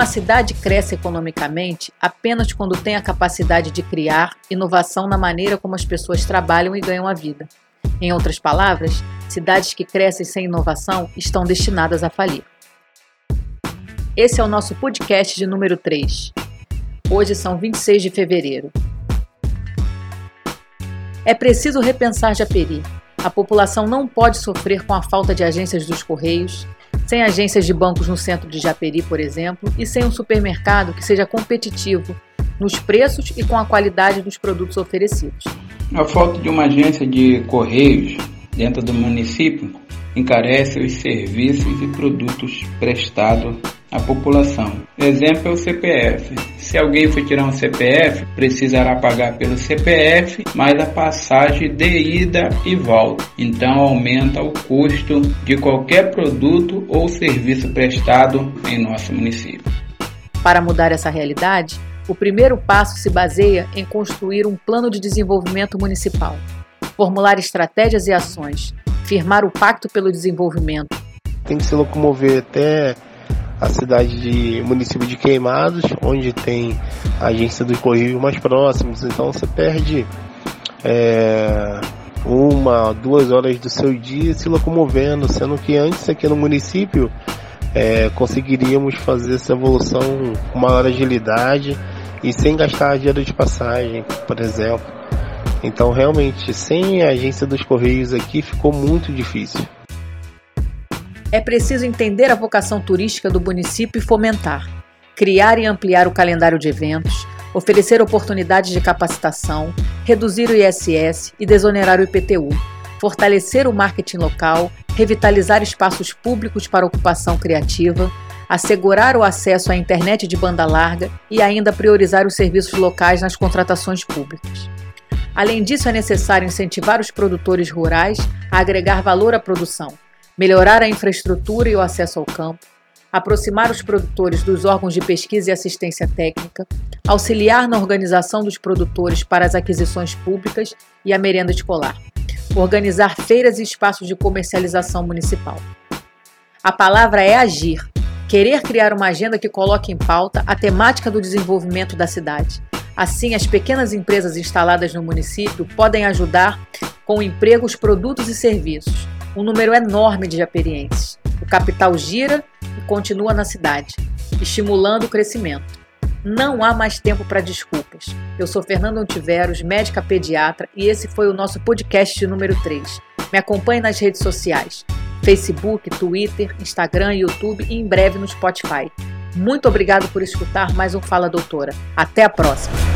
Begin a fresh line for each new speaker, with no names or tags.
Uma cidade cresce economicamente apenas quando tem a capacidade de criar inovação na maneira como as pessoas trabalham e ganham a vida. Em outras palavras, cidades que crescem sem inovação estão destinadas a falir. Esse é o nosso podcast de número 3. Hoje são 26 de fevereiro. É preciso repensar Japeri. A população não pode sofrer com a falta de agências dos Correios, sem agências de bancos no centro de Japeri, por exemplo, e sem um supermercado que seja competitivo nos preços e com a qualidade dos produtos oferecidos.
A falta de uma agência de correios dentro do município encarece os serviços e produtos prestados à população. Exemplo é o CPF. Se alguém for tirar um CPF, precisará pagar pelo CPF mais a passagem de ida e volta. Então aumenta o custo de qualquer produto ou serviço prestado em nosso município.
Para mudar essa realidade, o primeiro passo se baseia em construir um plano de desenvolvimento municipal, formular estratégias e ações, firmar o Pacto pelo Desenvolvimento.
Tem que se locomover até a cidade de município de Queimados, onde tem a agência dos Correios mais próximos. Então você perde é, uma, duas horas do seu dia se locomovendo, sendo que antes aqui no município é, conseguiríamos fazer essa evolução com maior agilidade e sem gastar dinheiro de passagem, por exemplo. Então, realmente, sem a agência dos Correios aqui ficou muito difícil.
É preciso entender a vocação turística do município e fomentar, criar e ampliar o calendário de eventos, oferecer oportunidades de capacitação, reduzir o ISS e desonerar o IPTU, fortalecer o marketing local, revitalizar espaços públicos para ocupação criativa, assegurar o acesso à internet de banda larga e ainda priorizar os serviços locais nas contratações públicas. Além disso, é necessário incentivar os produtores rurais a agregar valor à produção, melhorar a infraestrutura e o acesso ao campo, aproximar os produtores dos órgãos de pesquisa e assistência técnica, auxiliar na organização dos produtores para as aquisições públicas e a merenda escolar organizar feiras e espaços de comercialização municipal. A palavra é agir, querer criar uma agenda que coloque em pauta a temática do desenvolvimento da cidade. Assim, as pequenas empresas instaladas no município podem ajudar com empregos, produtos e serviços. Um número enorme de japerienses. O capital gira e continua na cidade, estimulando o crescimento. Não há mais tempo para desculpas. Eu sou Fernanda Ontiveros, médica pediatra, e esse foi o nosso podcast número 3. Me acompanhe nas redes sociais: Facebook, Twitter, Instagram, YouTube e em breve no Spotify. Muito obrigado por escutar mais um Fala Doutora. Até a próxima!